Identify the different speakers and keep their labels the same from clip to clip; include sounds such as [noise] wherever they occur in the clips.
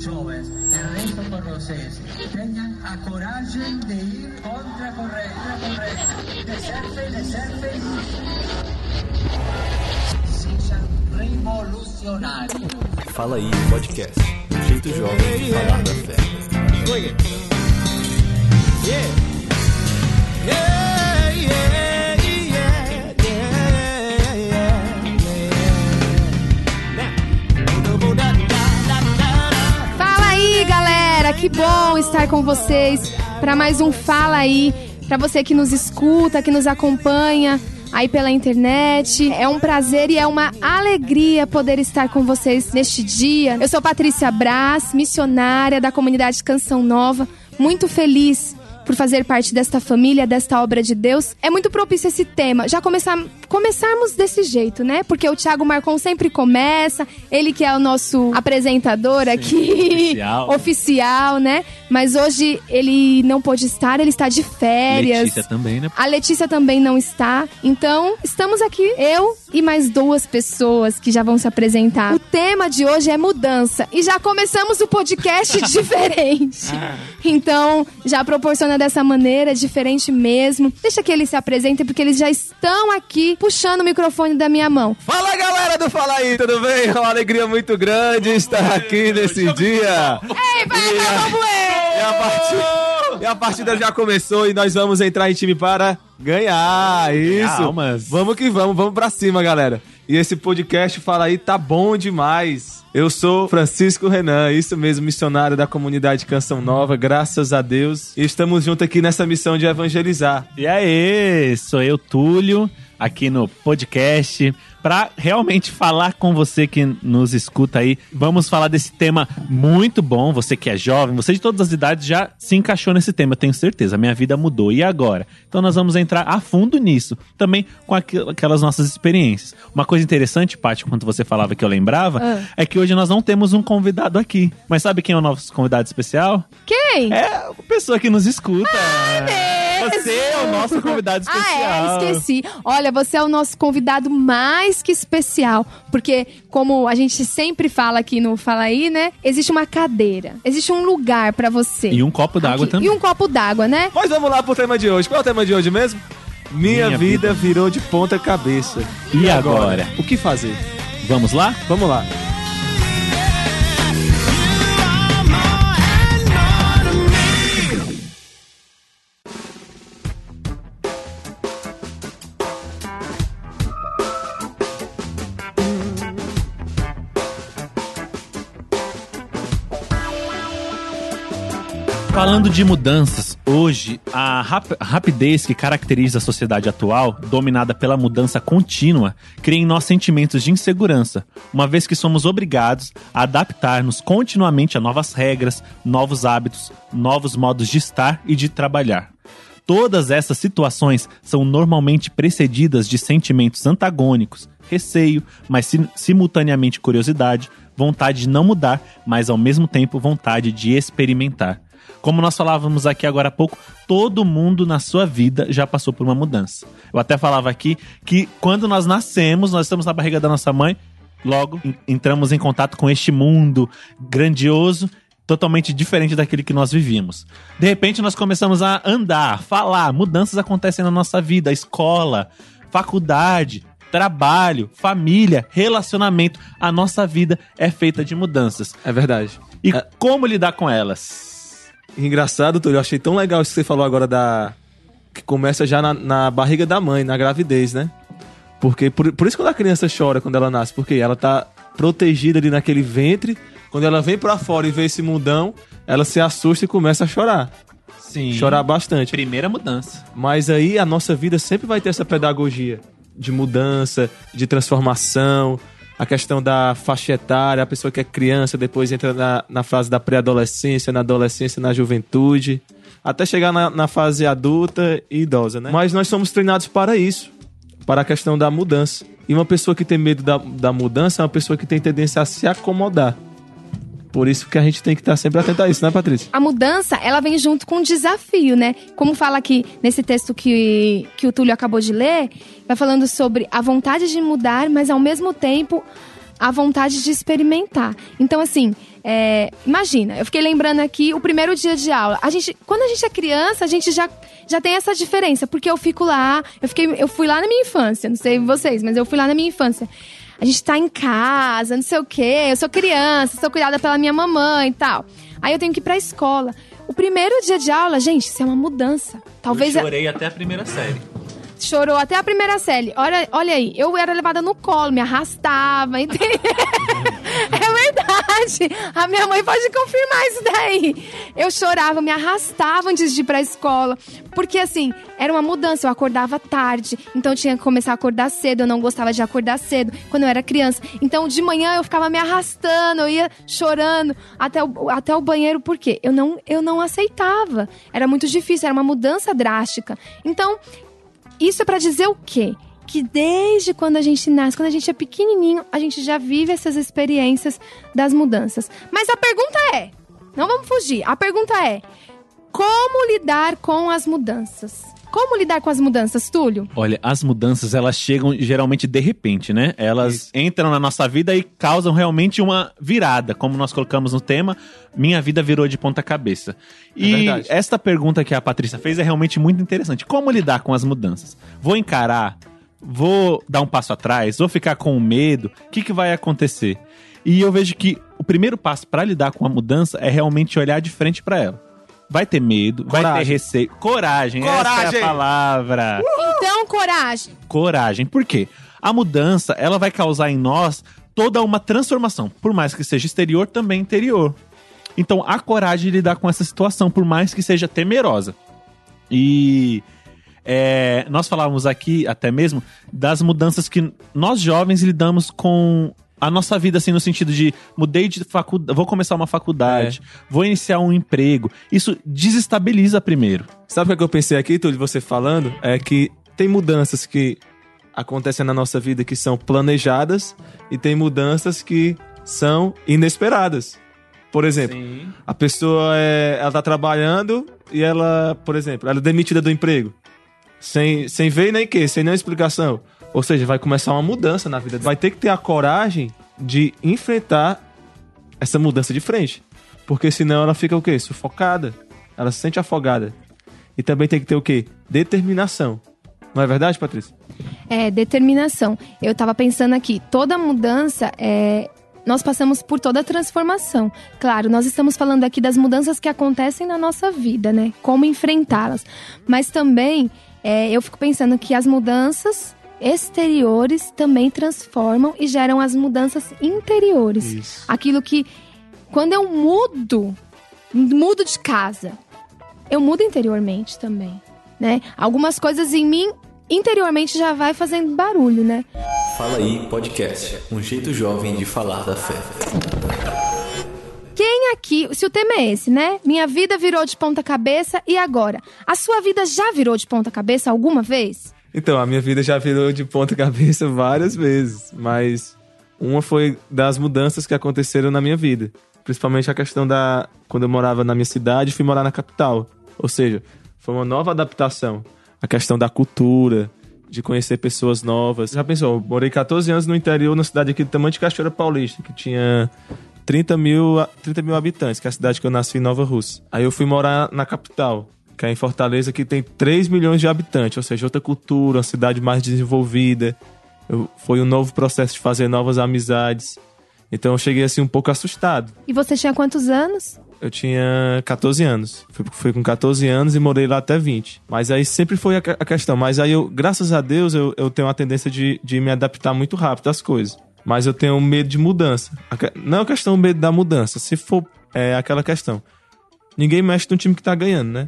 Speaker 1: Jovens, enlisto por vocês. Tenham a coragem de ir contra a corrente. De ser feliz, de ser feliz. Sejam revolucionários.
Speaker 2: Fala aí, podcast. Um jeito jovem de falar da fé.
Speaker 3: Fala Que bom estar com vocês para mais um Fala aí. Para você que nos escuta, que nos acompanha aí pela internet. É um prazer e é uma alegria poder estar com vocês neste dia. Eu sou Patrícia Braz, missionária da comunidade Canção Nova. Muito feliz por fazer parte desta família, desta obra de Deus. É muito propício esse tema. Já começar, começarmos desse jeito, né? Porque o Thiago Marcon sempre começa, ele que é o nosso apresentador aqui,
Speaker 4: oficial. [laughs]
Speaker 3: oficial, né? Mas hoje ele não pôde estar, ele está de férias.
Speaker 4: Letícia também, né?
Speaker 3: A Letícia também não está. Então, estamos aqui, eu e mais duas pessoas que já vão se apresentar. O tema de hoje é mudança. E já começamos o podcast [laughs] diferente. Então, já proporciona dessa maneira, diferente mesmo. Deixa que eles se apresentem, porque eles já estão aqui puxando o microfone da minha mão.
Speaker 2: Fala galera do Fala aí, tudo bem? É uma alegria muito grande estar aqui nesse dia.
Speaker 3: Ei, vai, vamos
Speaker 2: E a, partida, e a partida já começou e nós vamos entrar em time para ganhar. Isso.
Speaker 4: almas.
Speaker 2: Vamos que vamos, vamos pra cima, galera. E esse podcast Fala aí tá bom demais. Eu sou Francisco Renan, isso mesmo, missionário da comunidade Canção Nova, graças a Deus. E estamos juntos aqui nessa missão de evangelizar.
Speaker 4: E aí, sou eu, Túlio, aqui no podcast, pra realmente falar com você que nos escuta aí. Vamos falar desse tema muito bom. Você que é jovem, você de todas as idades já se encaixou nesse tema, eu tenho certeza. Minha vida mudou. E agora? Então nós vamos entrar a fundo nisso, também com aqu- aquelas nossas experiências. Uma coisa interessante, Paty, quando você falava que eu lembrava,
Speaker 3: Ah.
Speaker 4: é que hoje nós não temos um convidado aqui. Mas sabe quem é o nosso convidado especial?
Speaker 3: Quem?
Speaker 4: É a pessoa que nos escuta.
Speaker 3: mesmo?
Speaker 4: Você é o nosso convidado especial.
Speaker 3: Ah, é, esqueci. Olha, você é o nosso convidado mais que especial. Porque, como a gente sempre fala aqui no Fala Aí, né? Existe uma cadeira. Existe um lugar pra você.
Speaker 4: E um copo d'água também.
Speaker 3: E um copo d'água, né?
Speaker 2: Mas vamos lá pro tema de hoje. Qual é o tema de hoje mesmo? Minha,
Speaker 4: Minha
Speaker 2: vida, virou de ponta cabeça.
Speaker 4: E agora?
Speaker 2: O que fazer?
Speaker 4: Vamos lá?
Speaker 2: Vamos lá.
Speaker 4: Falando de mudanças, hoje a rap- rapidez que caracteriza a sociedade atual, dominada pela mudança contínua, cria em nós sentimentos de insegurança, uma vez que somos obrigados a adaptar-nos continuamente a novas regras, novos hábitos, novos modos de estar e de trabalhar. Todas essas situações são normalmente precedidas de sentimentos antagônicos, receio, mas sim- simultaneamente curiosidade, vontade de não mudar, mas ao mesmo tempo vontade de experimentar. Como nós falávamos aqui agora há pouco, todo mundo na sua vida já passou por uma mudança. Eu até falava aqui que quando nós nascemos, nós estamos na barriga da nossa mãe, logo en- entramos em contato com este mundo grandioso totalmente diferente daquele que nós vivíamos. De repente, nós começamos a andar, falar, mudanças acontecem na nossa vida, escola, faculdade, trabalho, família, relacionamento. A nossa vida é feita de mudanças.
Speaker 2: É verdade.
Speaker 4: E
Speaker 2: É.
Speaker 4: como lidar com elas?
Speaker 2: Engraçado, Túlio, eu achei tão legal isso que você falou agora da. Que começa já na, na barriga da mãe, na gravidez, né? Porque por, por isso quando a criança chora quando ela nasce, porque ela tá protegida ali naquele ventre. Quando ela vem pra fora e vê esse mundão, ela se assusta e começa a chorar.
Speaker 4: Sim.
Speaker 2: Chorar bastante.
Speaker 4: Primeira mudança.
Speaker 2: Mas aí a nossa vida sempre vai ter essa pedagogia de mudança, de transformação, a questão da faixa etária, a pessoa que é criança, depois entra na, na fase da pré-adolescência, na adolescência, na juventude, até chegar na, na fase adulta e idosa, né? Mas nós somos treinados para isso, para a questão da mudança. E uma pessoa que tem medo da, da mudança é uma pessoa que tem tendência a se acomodar. Por isso que a gente tem que estar sempre atento a isso, né, Patrícia?
Speaker 3: A mudança, ela vem junto com um desafio, né? Como fala aqui nesse texto que, que o Túlio acabou de ler, vai falando sobre a vontade de mudar, mas ao mesmo tempo a vontade de experimentar. Então, assim, é, imagina, eu fiquei lembrando aqui o primeiro dia de aula. A gente, quando a gente é criança, a gente já, já tem essa diferença, porque eu fico lá, eu, fiquei, eu fui lá na minha infância, não sei vocês, mas eu fui lá na minha infância. A gente tá em casa, não sei o quê, eu sou criança, sou cuidada pela minha mamãe e tal. Aí eu tenho que ir pra escola. O primeiro dia de aula, gente, isso é uma mudança. Talvez.
Speaker 4: Eu chorei até a primeira série.
Speaker 3: Chorou até a primeira série. Olha, olha aí, eu era levada no colo, me arrastava, [laughs] entendeu? é verdade. A minha mãe pode confirmar isso daí. Eu chorava, me arrastava antes de ir pra escola. Porque, assim, era uma mudança. Eu acordava tarde, então eu tinha que começar a acordar cedo. Eu não gostava de acordar cedo quando eu era criança. Então, de manhã eu ficava me arrastando, eu ia chorando até o, até o banheiro, por quê? Eu não, eu não aceitava. Era muito difícil, era uma mudança drástica. Então, isso é para dizer o quê? Que desde quando a gente nasce, quando a gente é pequenininho, a gente já vive essas experiências das mudanças. Mas a pergunta é: não vamos fugir. A pergunta é: como lidar com as mudanças? Como lidar com as mudanças, Túlio?
Speaker 4: Olha, as mudanças elas chegam geralmente de repente, né? Elas
Speaker 2: Isso.
Speaker 4: entram na nossa vida e causam realmente uma virada, como nós colocamos no tema. Minha vida virou de ponta cabeça. E
Speaker 2: verdade.
Speaker 4: esta pergunta que a Patrícia fez é realmente muito interessante. Como lidar com as mudanças? Vou encarar? Vou dar um passo atrás? Vou ficar com medo? O que, que vai acontecer? E eu vejo que o primeiro passo para lidar com a mudança é realmente olhar de frente para ela. Vai ter medo, vai ter
Speaker 2: Coragem.
Speaker 4: receio. Coragem, essa é
Speaker 2: Coragem!
Speaker 4: a palavra
Speaker 3: Então, coragem.
Speaker 4: coragem. Por quê? A mudança, ela vai causar em nós toda uma transformação, por mais que seja exterior, também interior. Então, a coragem de lidar com essa situação, por mais que seja temerosa. E é, nós falávamos aqui até mesmo das mudanças que nós jovens lidamos com a nossa vida, assim, no sentido de mudei de faculdade, vou começar uma faculdade, vou iniciar um emprego. Isso desestabiliza primeiro.
Speaker 2: Sabe o que é que eu pensei aqui, Túlio, você falando? É que tem mudanças que acontecem na nossa vida que são planejadas e tem mudanças que são inesperadas. Por exemplo, a pessoa é, ela tá trabalhando e ela, por exemplo, ela é demitida do emprego. Sem, sem ver nem que, sem nenhuma explicação. Ou seja, vai começar uma mudança na vida. Vai ter que ter a coragem de enfrentar essa mudança de frente. Porque senão ela fica o quê? Sufocada. Ela se sente afogada. E também tem que ter o quê? Determinação. Não é verdade, Patrícia?
Speaker 3: É, determinação. Eu tava pensando aqui, toda mudança é. Nós passamos por toda a transformação. Claro, nós estamos falando aqui das mudanças que acontecem na nossa vida, né? Como enfrentá-las. Mas também é, eu fico pensando que as mudanças exteriores também transformam e geram as mudanças interiores.
Speaker 2: Isso.
Speaker 3: Aquilo que, quando eu mudo, mudo de casa, eu mudo interiormente também, né? Algumas coisas em mim interiormente já vai fazendo barulho, né?
Speaker 5: Fala aí, podcast. Um jeito jovem de falar da fé.
Speaker 3: Quem aqui, se o tema é esse, né? Minha vida virou de ponta cabeça e agora? A sua vida já virou de ponta cabeça alguma vez?
Speaker 2: Então, a minha vida já virou de ponta cabeça várias vezes, mas uma foi das mudanças que aconteceram na minha vida. Principalmente a questão da. Quando eu morava na minha cidade, fui morar na capital. Ou seja, foi uma nova adaptação. A questão da cultura, de conhecer pessoas novas. Já pensou? Eu morei 14 anos no interior, na cidade aqui do tamanho de Cachoeira Paulista, que tinha 30 mil, 30 mil habitantes, que é a cidade que eu nasci em Nova Rússia. Aí eu fui morar na capital, que é em Fortaleza, que tem 3 milhões de habitantes, ou seja, outra cultura, uma cidade mais desenvolvida. Eu- foi um novo processo de fazer novas amizades. Então eu cheguei assim um pouco assustado.
Speaker 3: E você tinha quantos anos?
Speaker 2: Eu tinha 14 anos. Fui, fui com 14 anos e morei lá até 20. Mas aí sempre foi a, a questão. Mas aí eu, graças a Deus, eu, eu tenho uma tendência de, de me adaptar muito rápido às coisas. Mas eu tenho medo de mudança. Não é questão do medo da mudança. Se for é aquela questão. Ninguém mexe no time que tá ganhando, né?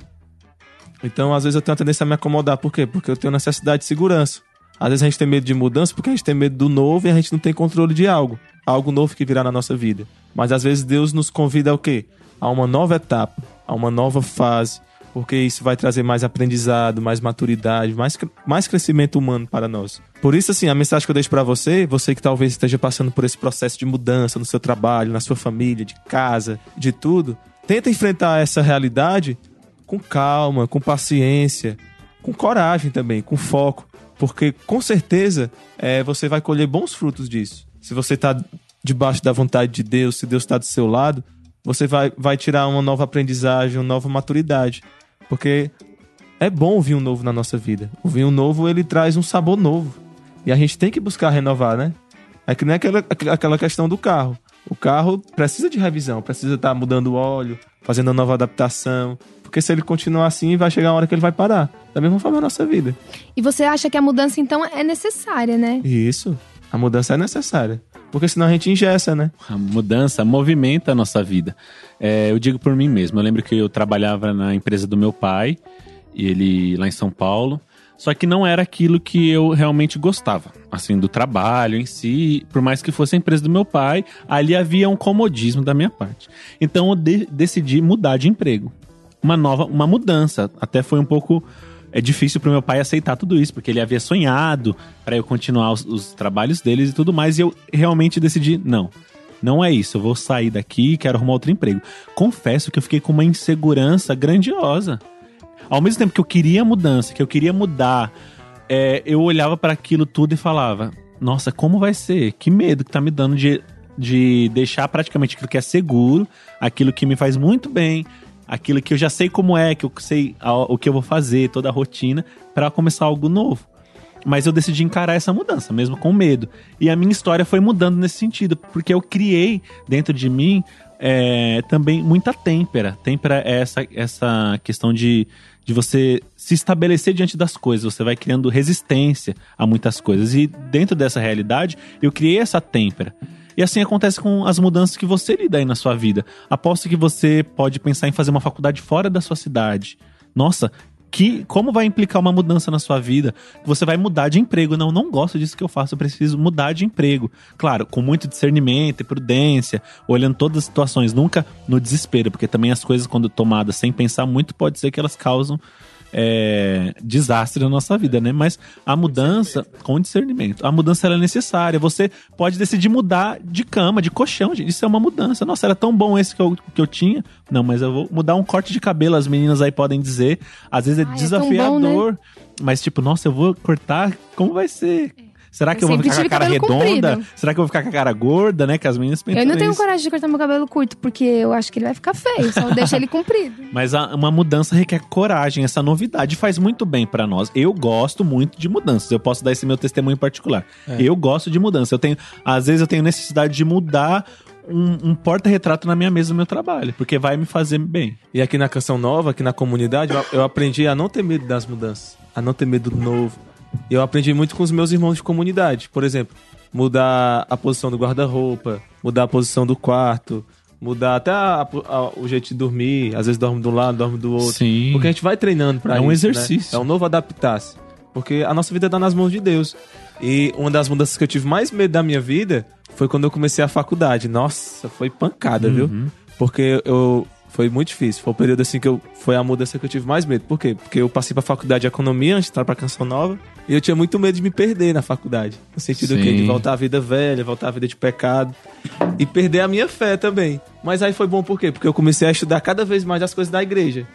Speaker 2: Então, às vezes, eu tenho a tendência a me acomodar. Por quê? Porque eu tenho necessidade de segurança. Às vezes a gente tem medo de mudança porque a gente tem medo do novo e a gente não tem controle de algo. Algo novo que virá na nossa vida. Mas às vezes Deus nos convida ao quê? A uma nova etapa, a uma nova fase. Porque isso vai trazer mais aprendizado, mais maturidade, mais, mais crescimento humano para nós. Por isso, assim, a mensagem que eu deixo para você, você que talvez esteja passando por esse processo de mudança no seu trabalho, na sua família, de casa, de tudo, tenta enfrentar essa realidade com calma, com paciência, com coragem também, com foco, porque com certeza é, você vai colher bons frutos disso. se você tá debaixo da vontade de Deus, se Deus está do seu lado, você vai, vai tirar uma nova aprendizagem, uma nova maturidade. Porque é bom o vinho novo na nossa vida. O vinho novo, ele traz um sabor novo. E a gente tem que buscar renovar, né? É que nem aquela, aquela questão do carro. O carro precisa de revisão, precisa estar mudando o óleo, fazendo uma nova adaptação. Porque se ele continuar assim, vai chegar uma hora que ele vai parar. Da mesma forma a nossa vida.
Speaker 3: E você acha que a mudança, então, é necessária, né?
Speaker 2: Isso. A mudança é necessária. Porque senão a gente ingessa, né?
Speaker 4: A mudança movimenta a nossa vida. É, eu digo por mim mesmo. Eu lembro que eu trabalhava na empresa do meu pai, ele lá em São Paulo. Só que não era aquilo que eu realmente gostava, assim, do trabalho em si. Por mais que fosse a empresa do meu pai, ali havia um comodismo da minha parte. Então eu de decidi mudar de emprego. Uma nova, uma mudança. Até foi um pouco é difícil para meu pai aceitar tudo isso, porque ele havia sonhado para eu continuar os, os, trabalhos deles e tudo mais, e eu realmente decidi, não, não é isso, eu vou sair daqui e quero arrumar outro emprego. Confesso que eu fiquei com uma insegurança grandiosa. Ao mesmo tempo que eu queria mudança, que eu queria mudar, é, eu olhava para aquilo tudo e falava, nossa, como vai ser? Que medo que tá me dando de, de deixar praticamente aquilo que é seguro, aquilo que me faz muito bem, aquilo que eu já sei como é, que eu sei o que eu vou fazer, toda a rotina, para começar algo novo. Mas eu decidi encarar essa mudança, mesmo com medo. E a minha história foi mudando nesse sentido, porque eu criei dentro de mim é, também muita têmpera. Têmpera é essa, essa questão de, de você se estabelecer diante das coisas. Você vai criando resistência a muitas coisas. E dentro dessa realidade, eu criei essa têmpera. E assim acontece com as mudanças que você lida aí na sua vida. Aposto que você pode pensar em fazer uma faculdade fora da sua cidade. Nossa, que como vai implicar uma mudança na sua vida? Você vai mudar de emprego. Não, não gosto disso que eu faço, eu preciso mudar de emprego. Claro, com muito discernimento e prudência, olhando todas as situações, nunca no desespero, porque também as coisas quando tomadas sem pensar muito, pode ser que elas causam é, desastre na nossa vida, né? Mas a mudança, com discernimento, a mudança é necessária. Você pode decidir mudar de cama, de colchão, gente. Isso é uma mudança. Nossa, era tão bom esse que eu, que eu tinha. Não, mas eu vou mudar um corte de cabelo, as meninas aí podem dizer. Às vezes é Ai, desafiador. É bom, né? Mas, tipo, nossa, eu vou cortar. Como vai ser? Será que eu, eu vou ficar com a cara redonda? Comprido. Será que eu vou ficar com a cara gorda, né? Que as meninas
Speaker 3: pensam. Eu não tenho isso. coragem de cortar meu cabelo curto, porque eu acho que ele vai ficar feio, só deixa ele comprido. [laughs]
Speaker 4: Mas a, uma mudança requer coragem, essa novidade faz muito bem para nós. Eu gosto muito de mudanças. Eu posso dar esse meu testemunho particular. É. Eu gosto de mudança. Eu tenho, às vezes eu tenho necessidade de mudar um, um porta-retrato na minha mesa do meu trabalho, porque vai me fazer bem.
Speaker 2: E aqui na Canção Nova, aqui na comunidade, eu, eu aprendi a não ter medo das mudanças, a não ter medo do novo eu aprendi muito com os meus irmãos de comunidade. Por exemplo, mudar a posição do guarda-roupa, mudar a posição do quarto, mudar até a, a, o jeito de dormir. Às vezes dorme de um lado, dorme do outro.
Speaker 4: Sim.
Speaker 2: Porque a gente vai treinando para
Speaker 4: isso.
Speaker 2: É
Speaker 4: um né? exercício.
Speaker 2: Né? É um novo adaptar-se. Porque a nossa vida está nas mãos de Deus. E uma das mudanças que eu tive mais medo da minha vida foi quando eu comecei a faculdade. Nossa, foi pancada, uhum. viu? Porque eu foi muito difícil. Foi o período assim que eu. Foi a mudança que eu tive mais medo. Por quê? Porque eu passei pra faculdade de economia antes de entrar pra Canção Nova. E eu tinha muito medo de me perder na faculdade. No sentido que de voltar à vida velha, voltar à vida de pecado. E perder a minha fé também. Mas aí foi bom por quê? Porque eu comecei a estudar cada vez mais as coisas da igreja.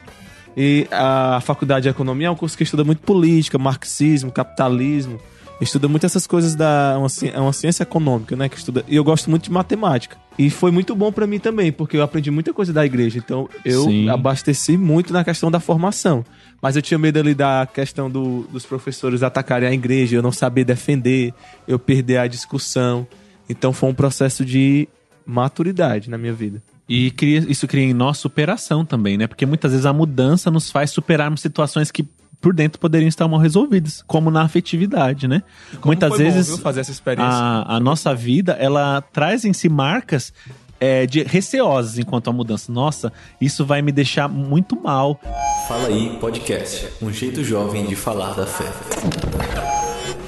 Speaker 2: E a faculdade de economia é um curso que estuda muito política, marxismo, capitalismo estuda muito essas coisas da uma, é uma ciência econômica, né, que estuda. E eu gosto muito de matemática. E foi muito bom para mim também, porque eu aprendi muita coisa da igreja. Então eu Sim. abasteci muito na questão da formação. Mas eu tinha medo ali da questão do, dos professores atacarem a igreja, eu não saber defender, eu perder a discussão. Então foi um processo de maturidade na minha vida.
Speaker 4: E cria, isso cria em nós superação também, né? Porque muitas vezes a mudança nos faz superarmos situações que por dentro poderiam estar mal resolvidas, como na afetividade, né? Muitas vezes
Speaker 2: bom, fazer essa experiência.
Speaker 4: A, a nossa vida ela traz em si marcas é, de receosas enquanto a mudança. Nossa, isso vai me deixar muito mal.
Speaker 5: Fala aí, podcast, um jeito jovem de falar da fé.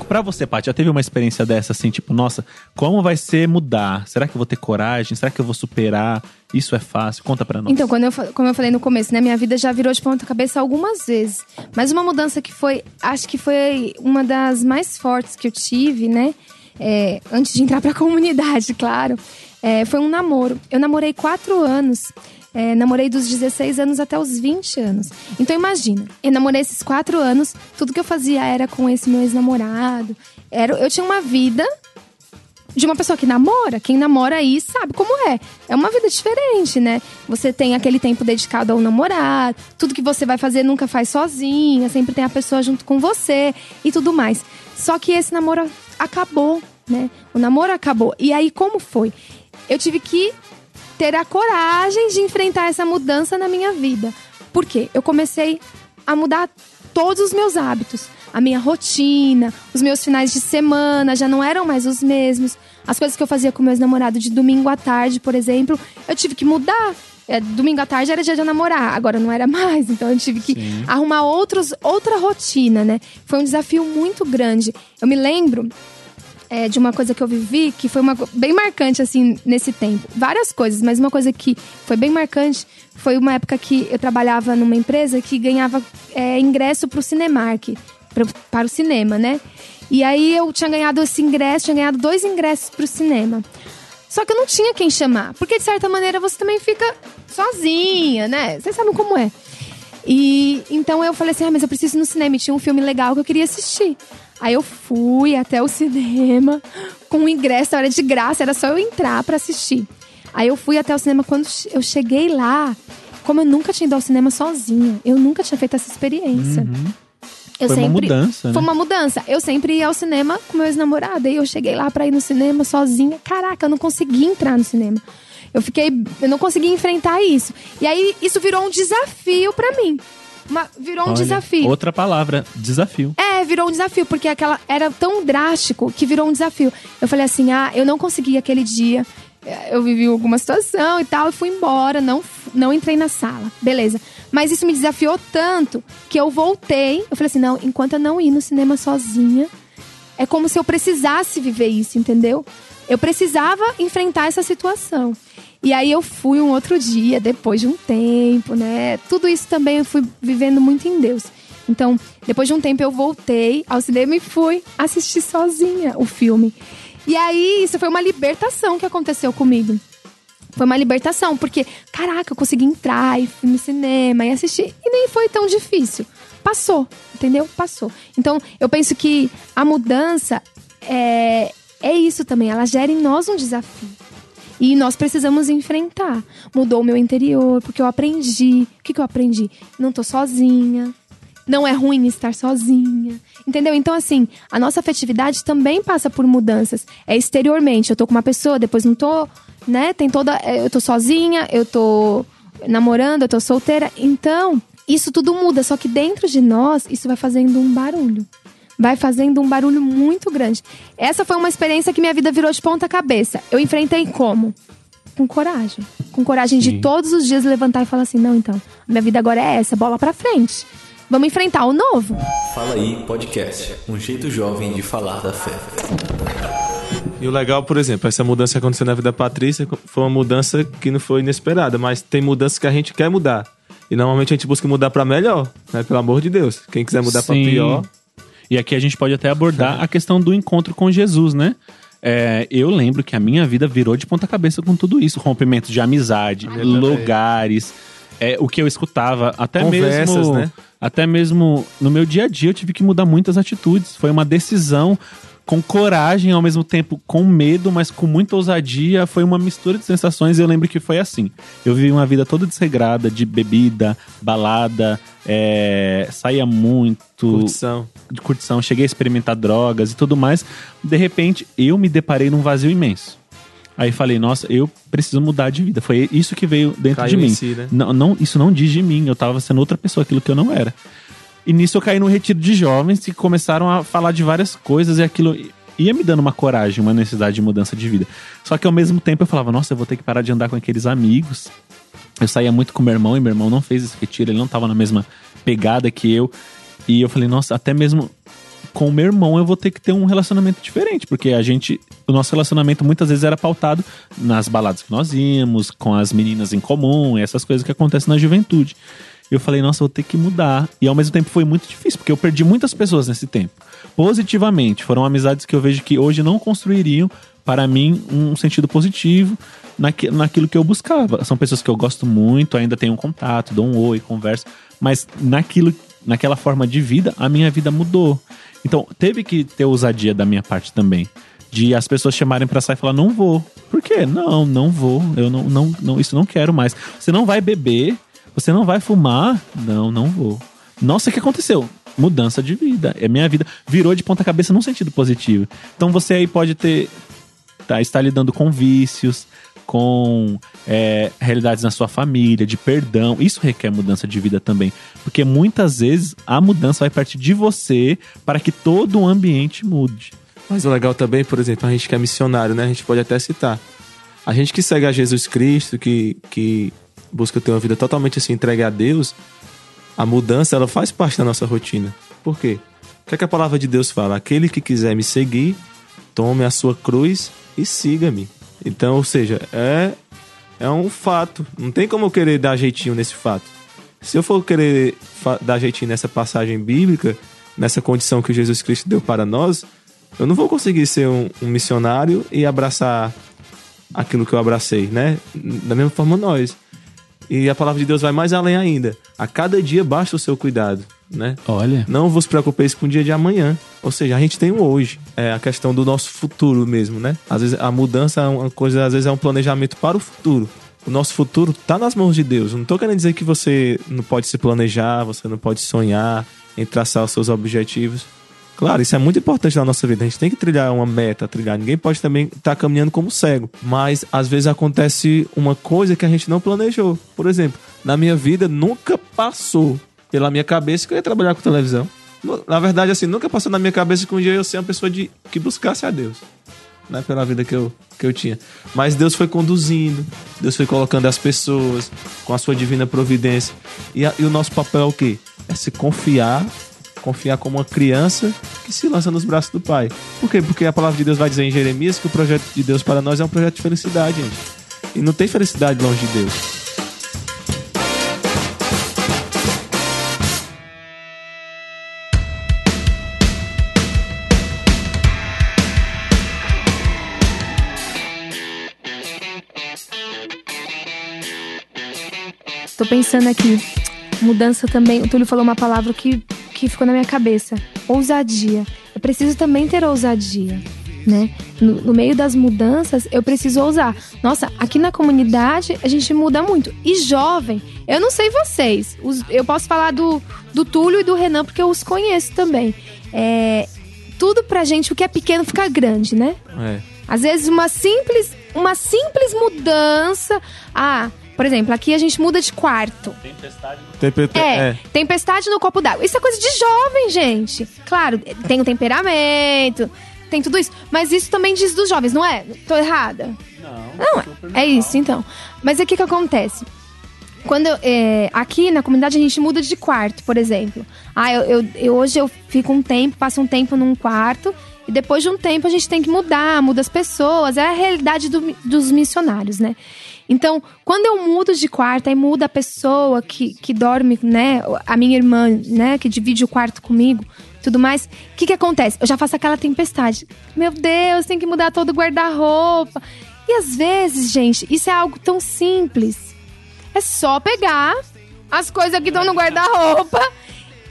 Speaker 4: Pra você, Paty, já teve uma experiência dessa assim, tipo, nossa, como vai ser mudar? Será que eu vou ter coragem? Será que eu vou superar? Isso é fácil? Conta pra nós.
Speaker 3: Então, quando eu, como eu falei no começo, né? Minha vida já virou de ponta cabeça algumas vezes. Mas uma mudança que foi, acho que foi uma das mais fortes que eu tive, né? É, antes de entrar pra [laughs] comunidade, claro. É, foi um namoro. Eu namorei quatro anos. É, namorei dos 16 anos até os 20 anos. Então imagina, eu namorei esses quatro anos, tudo que eu fazia era com esse meu ex-namorado. Era, eu tinha uma vida de uma pessoa que namora. Quem namora aí sabe como é. É uma vida diferente, né? Você tem aquele tempo dedicado ao namorado, tudo que você vai fazer nunca faz sozinha, sempre tem a pessoa junto com você e tudo mais. Só que esse namoro acabou, né? O namoro acabou. E aí, como foi? Eu tive que ter a coragem de enfrentar essa mudança na minha vida. Por quê? Eu comecei a mudar todos os meus hábitos. A minha rotina, os meus finais de semana já não eram mais os mesmos. As coisas que eu fazia com meus namorados de domingo à tarde, por exemplo, eu tive que mudar. É, domingo à tarde era dia de namorar, agora não era mais, [laughs] então eu tive que
Speaker 4: Sim.
Speaker 3: arrumar outros, outra rotina, né? Foi um desafio muito grande. Eu me lembro é, de uma coisa que eu vivi que foi uma, bem marcante, assim, nesse tempo. Várias coisas, mas uma coisa que foi bem marcante foi uma época que eu trabalhava numa empresa que ganhava é, ingresso pro Cinemark, pro, para o cinema, né? E aí eu tinha ganhado esse ingresso, tinha ganhado dois ingressos pro cinema. Só que eu não tinha quem chamar, porque de certa maneira você também fica sozinha, né? Vocês sabem como é. E então eu falei assim: ah, mas eu preciso ir no cinema. E tinha um filme legal que eu queria assistir. Aí eu fui até o cinema com o ingresso, era de graça, era só eu entrar pra assistir. Aí eu fui até o cinema quando eu cheguei lá, como eu nunca tinha ido ao cinema sozinha, eu nunca tinha feito essa experiência. Eu
Speaker 4: Foi uma mudança, né?
Speaker 3: Foi uma mudança. Eu sempre ia ao cinema com meu ex-namorado. E eu cheguei lá pra ir no cinema sozinha. Caraca, eu não consegui entrar no cinema. Eu fiquei. Eu não consegui enfrentar isso. E aí, isso virou um desafio pra mim. Uma- virou um
Speaker 4: Olha,
Speaker 3: desafio.
Speaker 4: Outra palavra, desafio.
Speaker 3: É, virou um desafio, porque aquela era tão drástico que virou um desafio. Eu falei assim: ah, eu não consegui aquele dia. É, Eu vivi alguma situação e tal, e fui embora, não, não entrei na sala. Beleza. Mas isso me desafiou tanto que eu voltei. Eu falei assim: não, enquanto eu não ir no cinema sozinha, é como se eu precisasse viver isso, entendeu? Eu precisava enfrentar essa situação. E aí eu fui um outro dia, depois de um tempo, né? Tudo isso também eu fui vivendo muito em Deus. Então, depois de um tempo eu voltei ao cinema e fui assistir sozinha o filme. E aí, isso foi uma libertação que aconteceu comigo. Foi uma libertação, porque, caraca, eu consegui entrar e no cinema e assistir. E nem foi tão difícil. Passou, entendeu? Passou. Então, eu penso que a mudança é, é isso também. Ela gera em nós um desafio. E nós precisamos enfrentar. Mudou o meu interior, porque eu aprendi. O que, que eu aprendi? Não tô sozinha. Não é ruim estar sozinha. Entendeu? Então, assim, a nossa afetividade também passa por mudanças. É exteriormente. Eu tô com uma pessoa, depois não tô, né? Tem toda. é, Eu tô sozinha, eu tô namorando, eu tô solteira. Então, isso tudo muda. Só que dentro de nós, isso vai fazendo um barulho. Vai fazendo um barulho muito grande. Essa foi uma experiência que minha vida virou de ponta cabeça. Eu enfrentei como? Com coragem. Com coragem de
Speaker 4: Sim.
Speaker 3: todos os dias levantar e falar assim: não, então, minha vida agora é essa, bola pra frente. Vamos enfrentar o novo.
Speaker 5: Fala aí Podcast, um jeito jovem de falar da fé.
Speaker 2: E o legal, por exemplo, essa mudança que aconteceu na vida da Patrícia foi uma mudança que não foi inesperada, mas tem mudanças que a gente quer mudar. E normalmente a gente busca mudar pra melhor, né? Pelo amor de Deus. Quem quiser mudar pra
Speaker 4: Sim.
Speaker 2: pior,
Speaker 4: E aqui a gente pode até abordar a questão do encontro com Jesus, né? É, eu lembro que a minha vida virou de ponta cabeça com tudo isso. Rompimento de amizade,
Speaker 2: também.
Speaker 4: lugares, é, o que eu escutava, até
Speaker 2: Conversas,
Speaker 4: mesmo.
Speaker 2: né?
Speaker 4: Até mesmo no meu dia a dia eu tive que mudar muitas atitudes. Foi uma decisão com coragem, ao mesmo tempo com medo, mas com muita ousadia. Foi uma mistura de sensações e eu lembro que foi assim. Eu vivi uma vida toda desregrada de bebida, balada, é, saía muito
Speaker 2: curtição.
Speaker 4: de curtição, cheguei a experimentar drogas e tudo mais. De repente, eu me deparei num vazio imenso. Aí falei, nossa, eu preciso mudar de vida. Foi isso que veio dentro
Speaker 2: Caiu
Speaker 4: de mim.
Speaker 2: si, né?
Speaker 4: não, não, isso não diz de mim, eu tava sendo outra pessoa, aquilo que eu não era. E nisso eu caí num retiro de jovens que começaram a falar de várias coisas e aquilo ia me dando uma coragem, uma necessidade de mudança de vida. Só que ao mesmo tempo eu falava, nossa, eu vou ter que parar de andar com aqueles amigos. Eu saía muito com meu irmão e meu irmão não fez esse retiro, ele não tava na mesma pegada que eu. E eu falei, nossa, até mesmo com o meu irmão eu vou ter que ter um relacionamento diferente, porque a gente, o nosso relacionamento muitas vezes era pautado nas baladas que nós íamos, com as meninas em comum, essas coisas que acontecem na juventude. Eu falei, nossa, vou ter que mudar. E ao mesmo tempo foi muito difícil, porque eu perdi muitas pessoas nesse tempo. Positivamente, foram amizades que eu vejo que hoje não construiriam para mim um sentido positivo naqui- naquilo que eu buscava. São pessoas que eu gosto muito, ainda tenho um contato, dou um oi, converso, mas naquilo, naquela forma de vida, a minha vida mudou. Então, teve que ter ousadia da minha parte também. De as pessoas chamarem pra sair e falar, não vou. Por quê? Não, não vou. Eu não, não, não, isso não quero mais. Você não vai beber, você não vai fumar. Não, não vou. Nossa, o que aconteceu? Mudança de vida. É minha vida. Virou de ponta cabeça num sentido positivo. Então você aí pode ter. Tá, estar lidando com vícios, com é, realidades na sua família, de perdão. Isso requer mudança de vida também. Porque muitas vezes a mudança vai partir de você para que todo o ambiente mude.
Speaker 2: Mas o legal também, por exemplo, a gente que é missionário, né? A gente pode até citar. A gente que segue a Jesus Cristo, que, que busca ter uma vida totalmente assim entregue a Deus, a mudança ela faz parte da nossa rotina. Por quê? O que, é que a palavra de Deus fala? Aquele que quiser me seguir, tome a sua cruz e siga-me. Então, ou seja, é, é um fato. Não tem como eu querer dar jeitinho nesse fato. Se eu for querer dar jeitinho nessa passagem bíblica, nessa condição que Jesus Cristo deu para nós, eu não vou conseguir ser um, um missionário e abraçar aquilo que eu abracei, né? Da mesma forma nós. E a palavra de Deus vai mais além ainda. A cada dia basta o seu cuidado, né?
Speaker 4: Olha.
Speaker 2: Não vos preocupeis com o dia de amanhã. Ou seja, a gente tem o hoje. É a questão do nosso futuro mesmo, né? Às vezes a mudança é uma coisa, às vezes é um planejamento para o futuro. O nosso futuro está nas mãos de Deus. não tô querendo dizer que você não pode se planejar, você não pode sonhar em traçar os seus objetivos. Claro, isso é muito importante na nossa vida. A gente tem que trilhar uma meta, trilhar. Ninguém pode também estar tá caminhando como cego. Mas às vezes acontece uma coisa que a gente não planejou. Por exemplo, na minha vida nunca passou pela minha cabeça que eu ia trabalhar com televisão. Na verdade, assim, nunca passou na minha cabeça que um dia eu ia ser uma pessoa de, que buscasse a Deus. Né, pela vida que eu, que eu tinha. Mas Deus foi conduzindo, Deus foi colocando as pessoas com a sua divina providência. E, a, e o nosso papel é o quê? É se confiar confiar como uma criança que se lança nos braços do pai. Por quê? Porque a palavra de Deus vai dizer em Jeremias que o projeto de Deus para nós é um projeto de felicidade, gente. E não tem felicidade longe de Deus.
Speaker 3: Tô pensando aqui, mudança também. O Túlio falou uma palavra que que ficou na minha cabeça: ousadia. Eu preciso também ter ousadia. Né? No, no, meio das mudanças, eu preciso ousar. Nossa, aqui na comunidade a gente muda muito. E jovem, eu não sei vocês. Os, eu posso falar do, do Túlio e do Renan porque eu os conheço também. É, tudo pra gente, o que é pequeno fica grande, né?
Speaker 2: É.
Speaker 3: Às vezes uma simples, uma simples mudança. Ah, por exemplo, aqui a gente muda de quarto.
Speaker 4: Tempestade no...
Speaker 3: É, é, tempestade no copo d'água. Isso é coisa de jovem, gente. Claro, tem o temperamento, tem tudo isso. Mas isso também diz dos jovens, não é? Tô errada?
Speaker 4: Não.
Speaker 3: Não, é isso, então. Mas o que que acontece? Quando é, aqui na comunidade a gente muda de quarto, por exemplo. Ah, eu, eu, eu, hoje eu fico um tempo, passo um tempo num quarto e depois de um tempo a gente tem que mudar, muda as pessoas. É a realidade do, dos missionários, né? Então, quando eu mudo de quarto, aí muda a pessoa que, que dorme, né? A minha irmã, né? Que divide o quarto comigo, tudo mais. O que que acontece? Eu já faço aquela tempestade. Meu Deus, tem que mudar todo o guarda-roupa. E às vezes, gente, isso é algo tão simples. É só pegar as coisas que estão no guarda-roupa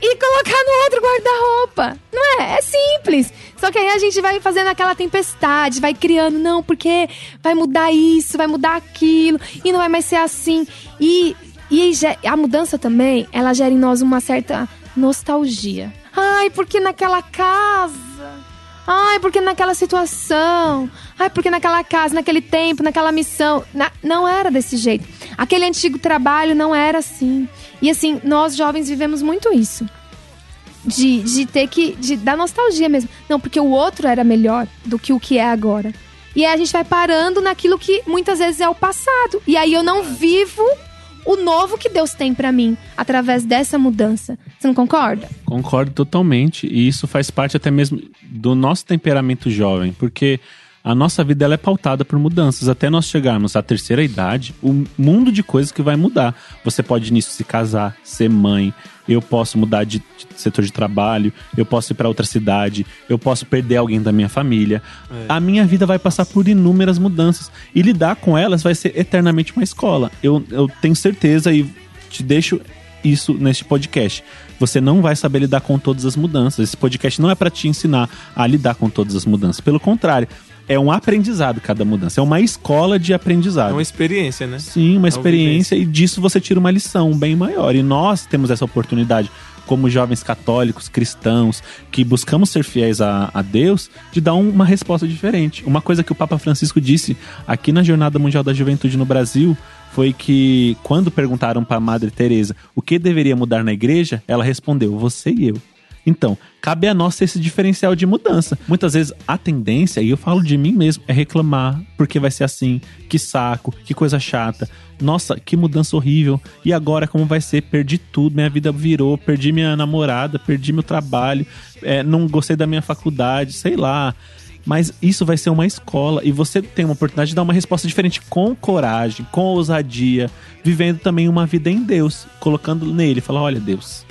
Speaker 3: e colocar no outro guarda-roupa. Não é? É simples. Só que aí a gente vai fazendo aquela tempestade, vai criando, não, porque vai mudar isso, vai mudar aquilo, e não vai mais ser assim. E, e a mudança também, ela gera em nós uma certa nostalgia. Ai, porque naquela casa. Ai, porque naquela situação. Ai, porque naquela casa, naquele tempo, naquela missão. Na, não era desse jeito. Aquele antigo trabalho não era assim. E assim, nós jovens vivemos muito isso. De, de ter que. De, da nostalgia mesmo. Não, porque o outro era melhor do que o que é agora. E aí a gente vai parando naquilo que muitas vezes é o passado. E aí eu não vivo o novo que Deus tem para mim através dessa mudança. Você não concorda?
Speaker 4: Concordo totalmente. E isso faz parte até mesmo do nosso temperamento jovem. Porque a nossa vida ela é pautada por mudanças. Até nós chegarmos à terceira idade, o mundo de coisas que vai mudar. Você pode nisso se casar, ser mãe, eu posso mudar de, setor de trabalho, eu posso ir para outra cidade, eu posso perder alguém da minha família. É. A minha vida vai passar por inúmeras mudanças e lidar com elas vai ser eternamente uma escola. Eu, eu tenho certeza e te deixo isso neste podcast. Você não vai saber lidar com todas as mudanças. Esse podcast não é para te ensinar a lidar com todas as mudanças. Pelo contrário, é um aprendizado cada mudança. É uma escola de aprendizado.
Speaker 2: É uma experiência, né?
Speaker 4: Sim, uma
Speaker 2: É
Speaker 4: experiência e disso você tira uma lição bem maior. E nós temos essa oportunidade, como jovens católicos, cristãos, que buscamos ser fiéis a, a Deus, de dar um- uma resposta diferente. Uma coisa que o Papa Francisco disse aqui na Jornada Mundial da Juventude no Brasil foi que quando perguntaram para a Madre Teresa o que deveria mudar na igreja, ela respondeu: você e eu. Então, cabe a nós ter esse diferencial de mudança. Muitas vezes a tendência, e eu falo de mim mesmo, é reclamar, porque vai ser assim, que saco, que coisa chata. Nossa, que mudança horrível. E agora como vai ser? Perdi tudo, minha vida virou, perdi minha namorada, perdi meu trabalho, é, não gostei da minha faculdade, sei lá. Mas isso vai ser uma escola e você tem uma oportunidade de dar uma resposta diferente com coragem, com ousadia, vivendo também uma vida em Deus, colocando nele, falar, olha Deus,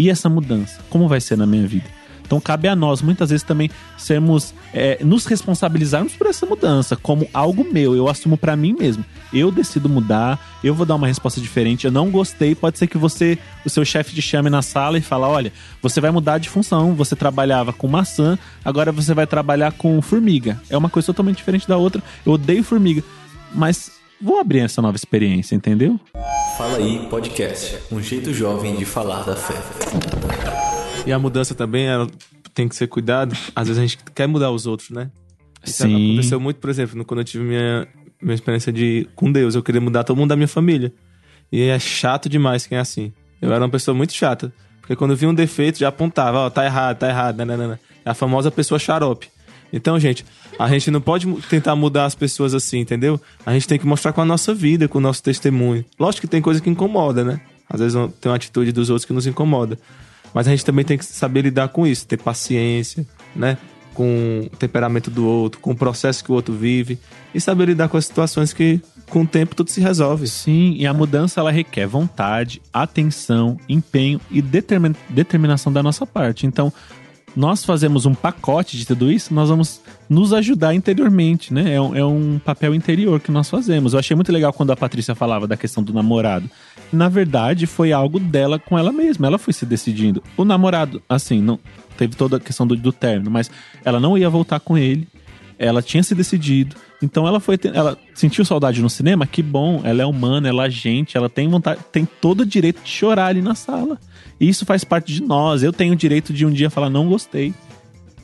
Speaker 4: e essa mudança? Como vai ser na minha vida? Então cabe a nós, muitas vezes, também sermos, é, nos responsabilizarmos por essa mudança, como algo meu. Eu assumo pra mim mesmo. Eu decido mudar, eu vou dar uma resposta diferente. Eu não gostei, pode ser que você, o seu chefe te chame na sala e fala: olha, você vai mudar de função. Você trabalhava com maçã, agora você vai trabalhar com formiga. É uma coisa totalmente diferente da outra. Eu odeio formiga, mas vou abrir essa nova experiência, entendeu?
Speaker 5: Fala aí podcast, um jeito jovem de falar da fé.
Speaker 2: E a mudança também ela tem que ser cuidado. Às vezes a gente quer mudar os outros, né? Isso
Speaker 4: Sim.
Speaker 2: aconteceu muito, por exemplo, quando eu tive minha, minha experiência de com Deus. Eu queria mudar todo mundo da minha família. E é chato demais quem é assim. Eu era uma pessoa muito chata. Porque quando eu via um defeito, já apontava, ó, tá errado, tá errado, nananana. É a famosa pessoa xarope. Então, gente, a gente não pode tentar mudar as pessoas assim, entendeu? A gente tem que mostrar com a nossa vida, com o nosso testemunho. Lógico que tem coisa que incomoda, né? Às vezes tem uma atitude dos outros que nos incomoda. Mas a gente também tem que saber lidar com isso, ter paciência, né? Com o temperamento do outro, com o processo que o outro vive. E saber lidar com as situações que, com o tempo, tudo se resolve.
Speaker 4: Sim, e a mudança ela requer vontade, atenção, empenho e determin- determinação da nossa parte. Então, nós fazemos um pacote de tudo isso, nós vamos nos ajudar interiormente, né? É um, é um papel interior que nós fazemos. Eu achei muito legal quando a Patrícia falava da questão do namorado. Na verdade, foi algo dela com ela mesma. Ela foi se decidindo. O namorado, assim, não teve toda a questão do, do término, mas ela não ia voltar com ele. Ela tinha se decidido. Então ela foi. Ela sentiu saudade no cinema? Que bom. Ela é humana, ela é gente, ela tem vontade, tem todo o direito de chorar ali na sala. E isso faz parte de nós. Eu tenho o direito de um dia falar, não gostei.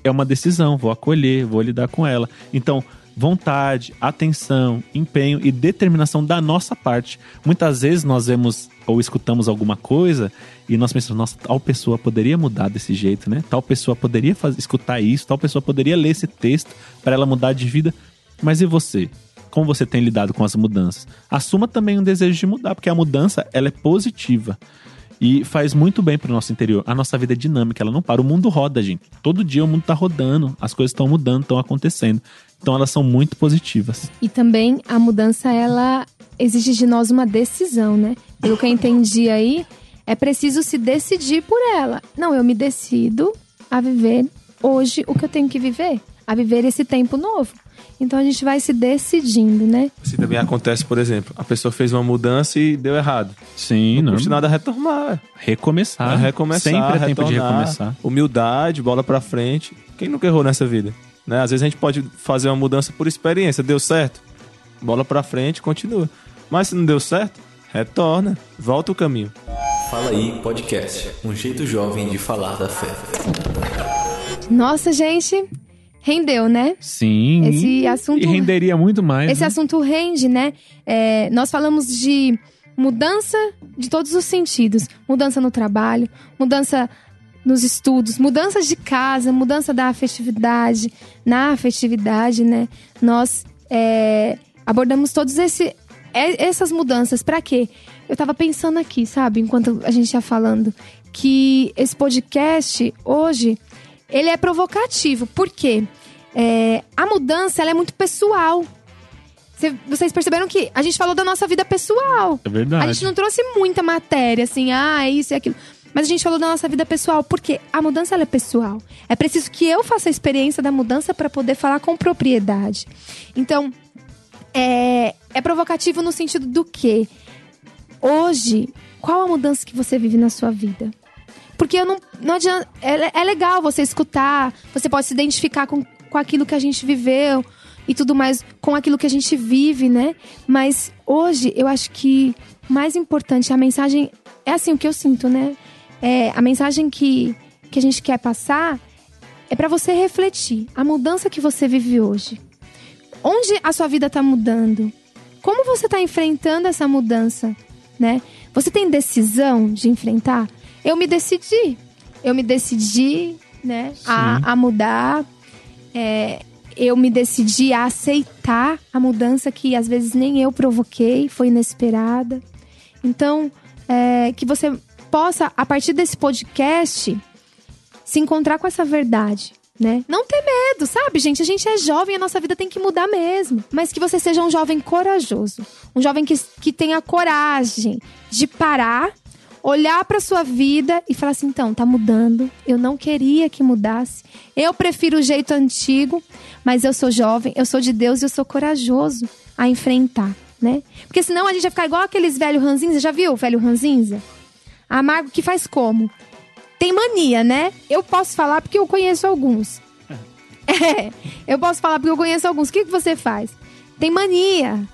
Speaker 4: É uma decisão, vou acolher, vou lidar com ela. Então, vontade, atenção, empenho e determinação da nossa parte. Muitas vezes nós vemos ou escutamos alguma coisa e nós pensamos, nossa, tal pessoa poderia mudar desse jeito, né? Tal pessoa poderia faz- escutar isso, tal pessoa poderia ler esse texto para ela mudar de vida. Mas e você? Como você tem lidado com as mudanças? Assuma também um desejo de mudar, porque a mudança ela é positiva. E faz muito bem pro nosso interior. A nossa vida é dinâmica, ela não para. O mundo roda, gente. Todo dia o mundo tá rodando, as coisas estão mudando, estão acontecendo. Então elas são muito positivas.
Speaker 3: E também a mudança, ela exige de nós uma decisão, né? Pelo que eu entendi aí, é preciso se decidir por ela. Não, eu me decido a viver hoje o que eu tenho que viver, a viver esse tempo novo. Então a gente vai se decidindo, né?
Speaker 2: Se também acontece, por exemplo, a pessoa fez uma mudança e deu errado.
Speaker 4: Sim,
Speaker 2: Não
Speaker 4: não.
Speaker 2: custa nada retomar.
Speaker 4: Recomeçar.
Speaker 2: É recomeçar,
Speaker 4: Sempre é tempo de recomeçar.
Speaker 2: Humildade, bola pra frente. Quem nunca errou nessa vida? Né? Às vezes a gente pode fazer uma mudança por experiência. Deu certo? Bola pra frente, continua. Mas se não deu certo, retorna. Volta o caminho.
Speaker 5: Fala aí podcast, um jeito jovem de falar da fé.
Speaker 3: Nossa, gente, rendeu, né?
Speaker 4: Sim.
Speaker 3: Esse assunto-
Speaker 4: E renderia muito mais.
Speaker 3: Esse
Speaker 4: né?
Speaker 3: assunto rende, né? É, nós falamos de mudança de todos os sentidos: mudança no trabalho, mudança nos estudos, mudanças de casa, mudança da afetividade, na afetividade, né? Nós é, abordamos todos esse, é- essas mudanças. Pra quê? Eu tava pensando aqui, sabe, enquanto a gente ia falando, que esse podcast hoje ele é provocativo. Por quê? É, a mudança ela é muito pessoal. Cê- Vocês perceberam que a gente falou da nossa vida pessoal.
Speaker 4: É verdade.
Speaker 3: A gente não trouxe muita matéria, assim, ah, é isso e aquilo. Mas a gente falou da nossa vida pessoal, porque a mudança é pessoal. É preciso que eu faça a experiência da mudança para poder falar com propriedade. Então, é, é provocativo no sentido do que hoje, qual a mudança que você vive na sua vida? Porque eu não, não adianta. É, é legal você escutar, você pode se identificar com, com aquilo que a gente viveu e tudo mais, com aquilo que a gente vive, né? Mas hoje eu acho que mais importante, a mensagem. É assim o que eu sinto, né? É, a mensagem que, que a gente quer passar é para você refletir a mudança que você vive hoje. Onde a sua vida tá mudando? Como você tá enfrentando essa mudança, né? Você tem decisão de enfrentar? Eu me decidi. Eu me decidi, né, a, a mudar. É, eu me decidi a aceitar a mudança que às vezes nem eu provoquei, foi inesperada. Então, é, que você possa, a partir desse podcast, se encontrar com essa verdade, né? Não ter medo, sabe, gente? A gente é jovem, a nossa vida tem que mudar mesmo. Mas que você seja um jovem corajoso. Um jovem que, que tenha coragem de parar, olhar para sua vida e falar assim: então, tá mudando. Eu não queria que mudasse. Eu prefiro o jeito antigo, mas eu sou jovem, eu sou de Deus e eu sou corajoso a enfrentar, né? Porque senão a gente vai ficar igual aqueles velhos ranzinza. Já viu o velho ranzinza? Amargo que faz como? Tem mania, né? Eu posso falar porque eu conheço alguns. [laughs] É, eu posso falar porque eu conheço alguns. O que, que você faz? Tem mania.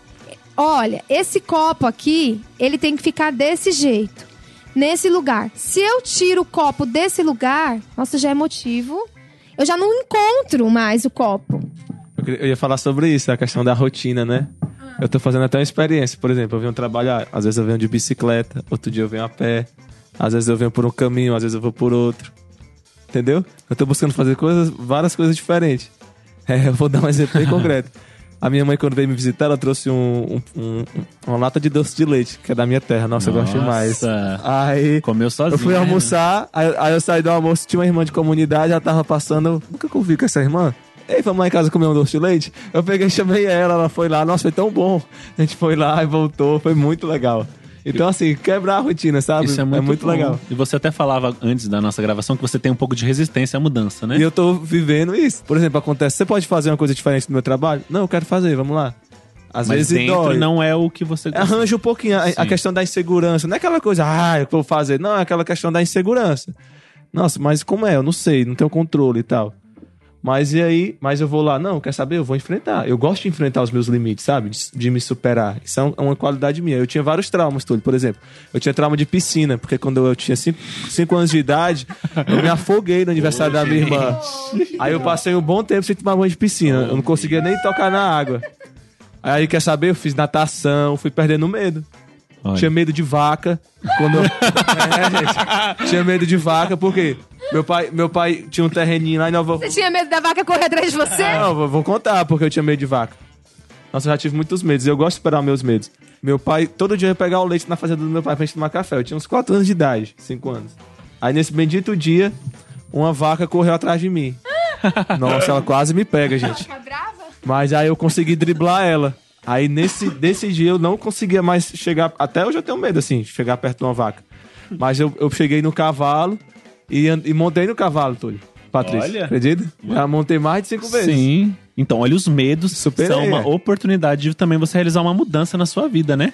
Speaker 3: Olha, esse copo aqui, ele tem que ficar desse jeito. Nesse lugar. Se eu tiro o copo desse lugar, nossa, já é motivo. Eu já não encontro mais o copo.
Speaker 2: Eu ia falar sobre isso, a questão da rotina, né? Eu tô fazendo até uma experiência. Por exemplo, eu venho trabalhar, às vezes eu venho de bicicleta, outro dia eu venho a pé, às vezes eu venho por um caminho, às vezes eu vou por outro. Entendeu? Eu tô buscando fazer coisas, várias coisas diferentes. [laughs] É, eu vou dar um exemplo bem concreto. A minha mãe, quando veio me visitar, ela trouxe um, um- um- uma lata de doce de leite, que é da minha terra. Nossa, eu gosto demais.
Speaker 4: Nossa.
Speaker 2: Aí.
Speaker 4: Comeu sozinho.
Speaker 2: Eu fui
Speaker 4: né?
Speaker 2: almoçar, aí, aí eu saí do almoço, tinha uma irmã de comunidade, ela tava passando. Eu nunca convivi com essa irmã. Ei, vamos lá em casa comer um doce de leite? Eu peguei e chamei ela, ela foi lá, nossa, foi tão bom. A gente foi lá e voltou, foi muito legal. Então, assim, quebrar a rotina, sabe?
Speaker 4: Isso é muito, bom.
Speaker 2: legal.
Speaker 4: E você até falava antes da nossa gravação que você tem um pouco de resistência à mudança, né?
Speaker 2: E eu tô vivendo isso. Por exemplo, acontece, você pode fazer uma coisa diferente no meu trabalho? Não, eu quero fazer, vamos lá. Às
Speaker 4: Mas
Speaker 2: vezes
Speaker 4: dentro
Speaker 2: dói.
Speaker 4: não é o que você gosta.
Speaker 2: Arranja um pouquinho a, a questão da insegurança. Não é aquela coisa, ah, eu vou fazer. Não, é aquela questão da insegurança. Nossa, mas como é? Eu não sei, não tenho controle e tal. Mas e aí? Mas eu vou lá, não, quer saber? Eu vou enfrentar. Eu gosto de enfrentar os meus limites, sabe? De, de me superar. Isso é é uma qualidade minha. Eu tinha vários traumas, Túlio. Por exemplo, eu tinha trauma de piscina, porque quando eu tinha 5 anos de idade, eu me afoguei no aniversário da minha irmã. Aí eu passei um bom tempo sem tomar banho de piscina. Eu não conseguia nem tocar na água. Aí, quer saber? Eu fiz natação, fui perdendo medo.
Speaker 4: Olha.
Speaker 2: Tinha medo de vaca. Quando eu... [laughs] é, gente. Tinha medo de vaca, por quê? Meu pai, meu pai tinha um terreninho lá em Nova...
Speaker 3: Você tinha medo da vaca correr atrás de você?
Speaker 2: Não, vou- vou contar porque eu tinha medo de vaca. Nossa, eu já tive muitos medos. Eu gosto de superar meus medos. Meu pai, todo dia eu ia pegar o leite na fazenda do meu pai pra gente tomar café. Eu tinha uns 4 anos de idade, 5 anos. Aí nesse bendito dia, uma vaca correu atrás de mim. [laughs] Nossa, ela quase me pega, gente.
Speaker 3: Fica brava?
Speaker 2: Mas aí eu consegui driblar ela. Aí nesse desse dia eu não conseguia mais chegar. Até hoje eu tenho medo, assim, de chegar perto de uma vaca. Mas eu, eu cheguei no cavalo e, e montei no cavalo, Túlio. Patrícia.
Speaker 4: Olha.
Speaker 2: Acredita? Já montei mais de cinco vezes.
Speaker 4: Sim. Então, olha, os medos
Speaker 2: Superei,
Speaker 4: são uma
Speaker 2: é.
Speaker 4: oportunidade de também você realizar uma mudança na sua vida, né?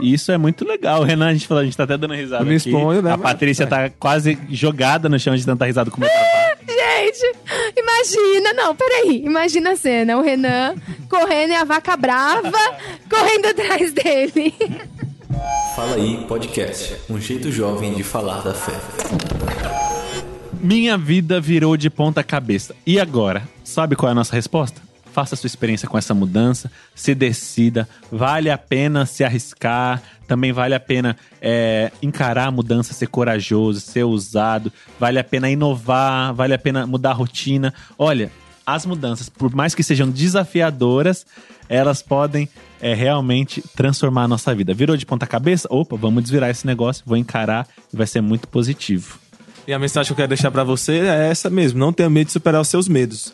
Speaker 4: E Isso é muito legal, [laughs] Renan. A gente, falou, a gente tá até dando risada.
Speaker 2: Eu me
Speaker 4: aqui.
Speaker 2: exponho, né,
Speaker 4: A
Speaker 2: mas-
Speaker 4: Patrícia tá quase jogada no chão de tanta risada com o meu trabalho.
Speaker 3: Gente, imagina, não, peraí. Imagina a cena, o Renan correndo e a vaca brava correndo atrás dele. [laughs]
Speaker 5: Fala aí podcast, um jeito jovem de falar da fé.
Speaker 4: Minha vida virou de ponta cabeça. E agora? Sabe qual é a nossa resposta? Faça sua experiência com essa mudança, se decida, vale a pena se arriscar, também vale a pena é, encarar a mudança, ser corajoso, ser ousado, vale a pena inovar, vale a pena mudar a rotina. Olha, as mudanças, por mais que sejam desafiadoras, elas podem é, realmente transformar a nossa vida. Virou de ponta cabeça? Opa, vamos desvirar esse negócio, vou encarar e vai ser muito positivo.
Speaker 2: E a mensagem que eu quero deixar pra você é essa mesmo: não tenha medo de superar os seus medos.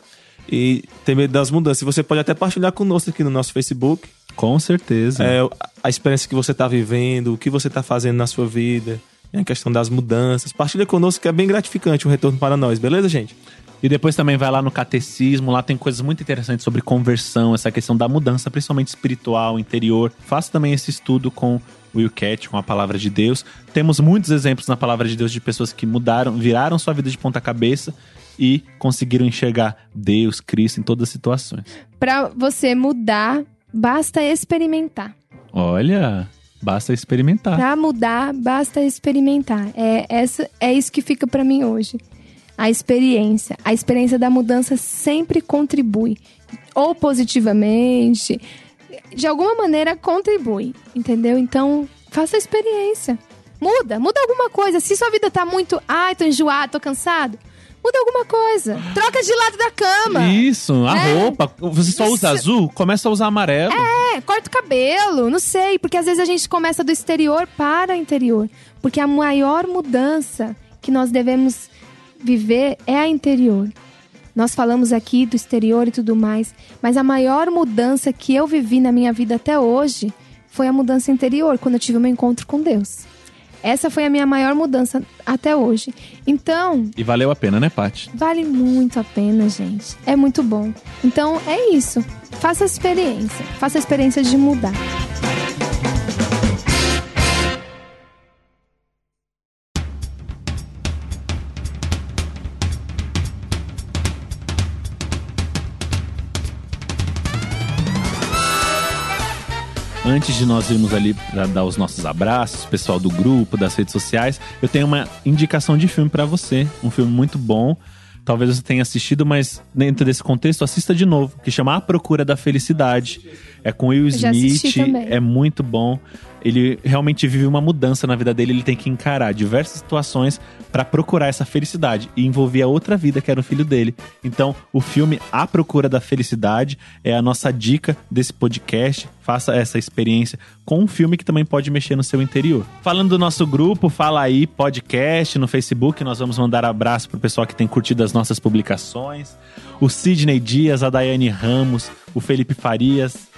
Speaker 2: E ter medo das mudanças. Você pode até partilhar conosco aqui no nosso Facebook
Speaker 4: Com certeza.
Speaker 2: é, a experiência que você tá vivendo, o que você tá fazendo na sua vida, a questão das mudanças. Partilha conosco que é bem gratificante o retorno para nós, beleza, gente?
Speaker 4: E depois também vai lá no catecismo, lá tem coisas muito interessantes sobre conversão, essa questão da mudança, principalmente espiritual, interior. Faça também esse estudo com o Will Cat, com a palavra de Deus. Temos muitos exemplos na palavra de Deus de pessoas que mudaram, viraram sua vida de ponta cabeça e conseguiram enxergar Deus, Cristo em todas as situações.
Speaker 3: Pra você mudar, basta experimentar.
Speaker 4: Olha, basta experimentar.
Speaker 3: Pra mudar, basta experimentar. É, essa, é isso que fica pra mim hoje. A experiência. A experiência da mudança sempre contribui. Ou positivamente, de alguma maneira contribui. Entendeu? Então, faça a experiência. Muda, muda alguma coisa. Se sua vida tá muito. Ai, tô enjoado, tô cansado. Muda alguma coisa. Troca de lado da cama.
Speaker 4: Isso, a
Speaker 3: É.
Speaker 4: roupa. Você só usa
Speaker 3: Isso.
Speaker 4: azul? Começa a usar amarelo.
Speaker 3: É, corta o cabelo, não sei, porque às vezes a gente começa do exterior para o interior. Porque a maior mudança que nós devemos viver é a interior. Nós falamos aqui do exterior e tudo mais, mas a maior mudança que eu vivi na minha vida até hoje foi a mudança interior, quando eu tive o meu encontro com Deus. Essa foi a minha maior mudança até hoje. Então,
Speaker 4: E valeu a pena, né, Paty?
Speaker 3: Vale muito a pena, gente. É muito bom. Então é isso. Faça a experiência. Faça a experiência de mudar.
Speaker 4: Antes de nós irmos ali para dar os nossos abraços, pessoal do grupo, das redes sociais, eu tenho uma indicação de filme para você. Um filme muito bom. Talvez você tenha assistido, mas dentro desse contexto, assista de novo, que chama A Procura da Felicidade. É com Will Smith, é muito bom. Ele realmente vive uma mudança na vida dele, ele tem que encarar diversas situações para procurar essa felicidade e envolver a outra vida que era o filho dele. Então, o filme A Procura da Felicidade é a nossa dica desse podcast. Faça essa experiência com um filme que também pode mexer no seu interior. Falando do nosso grupo, fala aí podcast no Facebook, nós vamos mandar abraço pro pessoal que tem curtido as nossas publicações. O Sidney Dias, a Daiane Ramos, o Felipe Farias,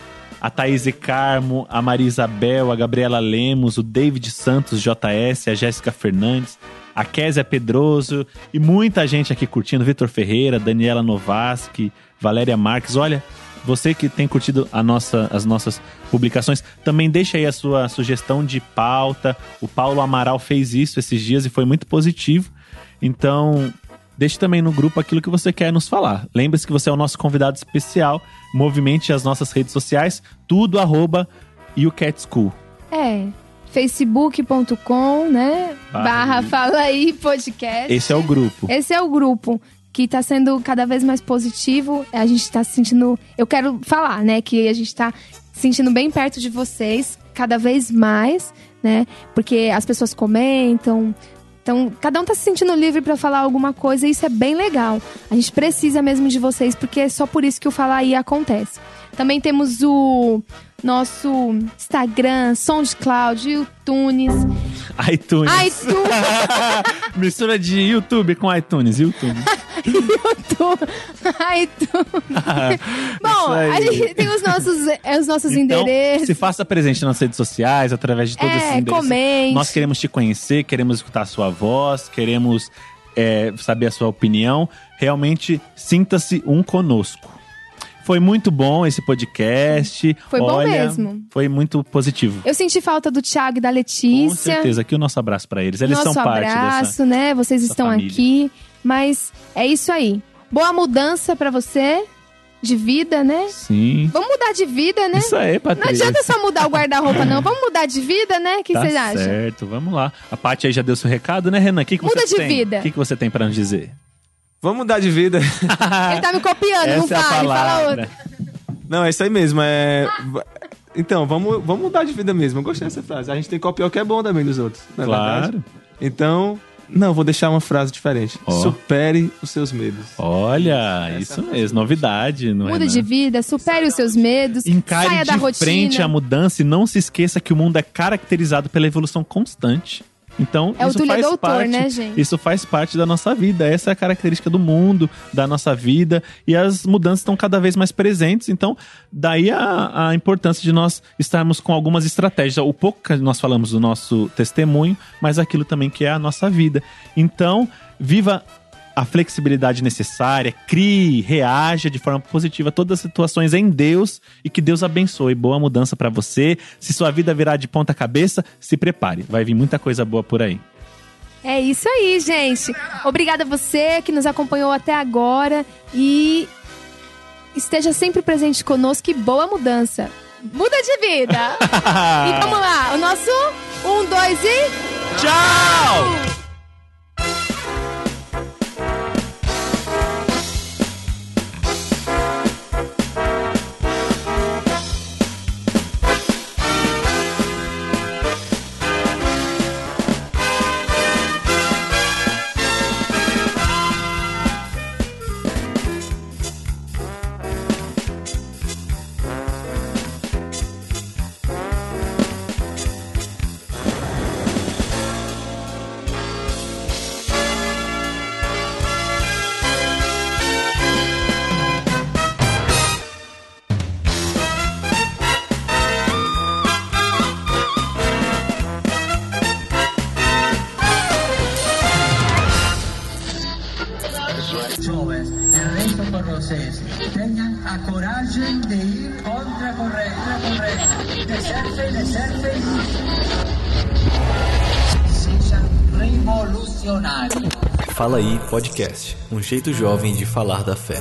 Speaker 4: a Thaís Carmo, a Maria Isabel, a Gabriela Lemos, o David Santos JS, a Jéssica Fernandes, a Késia Pedroso e muita gente aqui curtindo, Vitor Ferreira, Daniela Novaski, Valéria Marques. Olha, você que tem curtido a nossa, as nossas publicações, também deixa aí a sua sugestão de pauta. O Paulo Amaral fez isso esses dias e foi muito positivo. Então, Deixe também no grupo aquilo que você quer nos falar. Lembre-se que você é o nosso convidado especial. Movimente as nossas redes sociais, tudo arroba YouCatSchool.
Speaker 3: É. facebook.com, né?
Speaker 4: Barra
Speaker 3: Barra. Fala aí Podcast.
Speaker 4: Esse é o grupo.
Speaker 3: Esse é o grupo que tá sendo cada vez mais positivo. A gente tá se sentindo. Eu quero falar, né? Que a gente tá se sentindo bem perto de vocês, cada vez mais, né? Porque as pessoas comentam. Então, cada um tá se sentindo livre pra falar alguma coisa e isso é bem legal. A gente precisa mesmo de vocês, porque é só por isso que o Falar aí acontece. Também temos o nosso Instagram, SoundCloud, iTunes.
Speaker 4: iTunes.
Speaker 3: iTunes. [laughs]
Speaker 4: Mistura de YouTube com iTunes. YouTube.
Speaker 3: YouTube. [laughs] iTunes. Bom, a gente tem os nossos, é, os nossos
Speaker 4: Então,
Speaker 3: endereços.
Speaker 4: se faça presente nas redes sociais, através de todos
Speaker 3: É,
Speaker 4: esses endereços.
Speaker 3: comente.
Speaker 4: Nós queremos te conhecer, queremos escutar a sua voz, queremos é, saber a sua opinião. Realmente, sinta-se um conosco. Foi muito bom esse podcast.
Speaker 3: Foi bom
Speaker 4: Olha,
Speaker 3: mesmo.
Speaker 4: Foi muito positivo.
Speaker 3: Eu senti falta do Thiago e da
Speaker 4: Com
Speaker 3: Letícia.
Speaker 4: certeza. Aqui o nosso abraço para eles. Eles
Speaker 3: Nosso
Speaker 4: são parte
Speaker 3: abraço,
Speaker 4: dessa.
Speaker 3: né? Vocês estão
Speaker 4: família.
Speaker 3: aqui. Mas é isso aí. Boa mudança pra você de vida, né?
Speaker 4: Sim.
Speaker 3: Vamos mudar de vida, né?
Speaker 4: Isso aí,
Speaker 3: Não
Speaker 4: Patrícia.
Speaker 3: adianta só mudar o guarda-roupa, não. Vamos mudar de vida, né? O que
Speaker 4: tá
Speaker 3: vocês acham?
Speaker 4: certo, vamos lá. A Paty aí já deu seu recado, né, Renan? O que, que
Speaker 3: Muda de
Speaker 4: tem?
Speaker 3: vida.
Speaker 4: O que, que você tem para nos dizer?
Speaker 2: Vamos mudar de vida. [laughs]
Speaker 3: Ele tá me copiando, não
Speaker 4: Essa é a
Speaker 3: fale, fala outra.
Speaker 2: Não, é isso aí mesmo. É... Então, vamos, vamos mudar de vida mesmo. Eu gostei dessa frase. A gente tem que copiar o que é bom também dos outros. Não é
Speaker 4: Claro.
Speaker 2: verdade? Então, não, vou deixar uma frase diferente.
Speaker 4: Ó.
Speaker 2: Supere os seus medos.
Speaker 4: Olha,
Speaker 2: Essa
Speaker 4: isso
Speaker 2: é
Speaker 4: mesmo, novidade, não é?
Speaker 3: Muda de vida, supere os seus medos,
Speaker 4: Encare
Speaker 3: saia da
Speaker 4: de
Speaker 3: rotina.
Speaker 4: frente à mudança e não se esqueça que o mundo é caracterizado pela evolução constante. Então,
Speaker 3: É
Speaker 4: isso faz
Speaker 3: Doutor,
Speaker 4: parte,
Speaker 3: né, gente?
Speaker 4: Isso faz parte da nossa vida. Essa é a característica do mundo, da nossa vida. E as mudanças estão cada vez mais presentes. Então, daí a, a importância de nós estarmos com algumas estratégias. O pouco que nós falamos do nosso testemunho, mas aquilo também que é a nossa vida. Então, viva a flexibilidade necessária, crie, reaja de forma positiva a todas as situações em Deus e que Deus abençoe. Boa mudança para você. Se sua vida virar de ponta cabeça, se prepare. Vai vir muita coisa boa por aí.
Speaker 3: É isso aí, gente. Obrigada a você que nos acompanhou até agora e esteja sempre presente conosco e boa mudança. Muda de vida. [laughs] e vamos lá, o nosso um, dois e
Speaker 4: Tchau!
Speaker 5: Fala aí Podcast, um jeito jovem de falar da fé.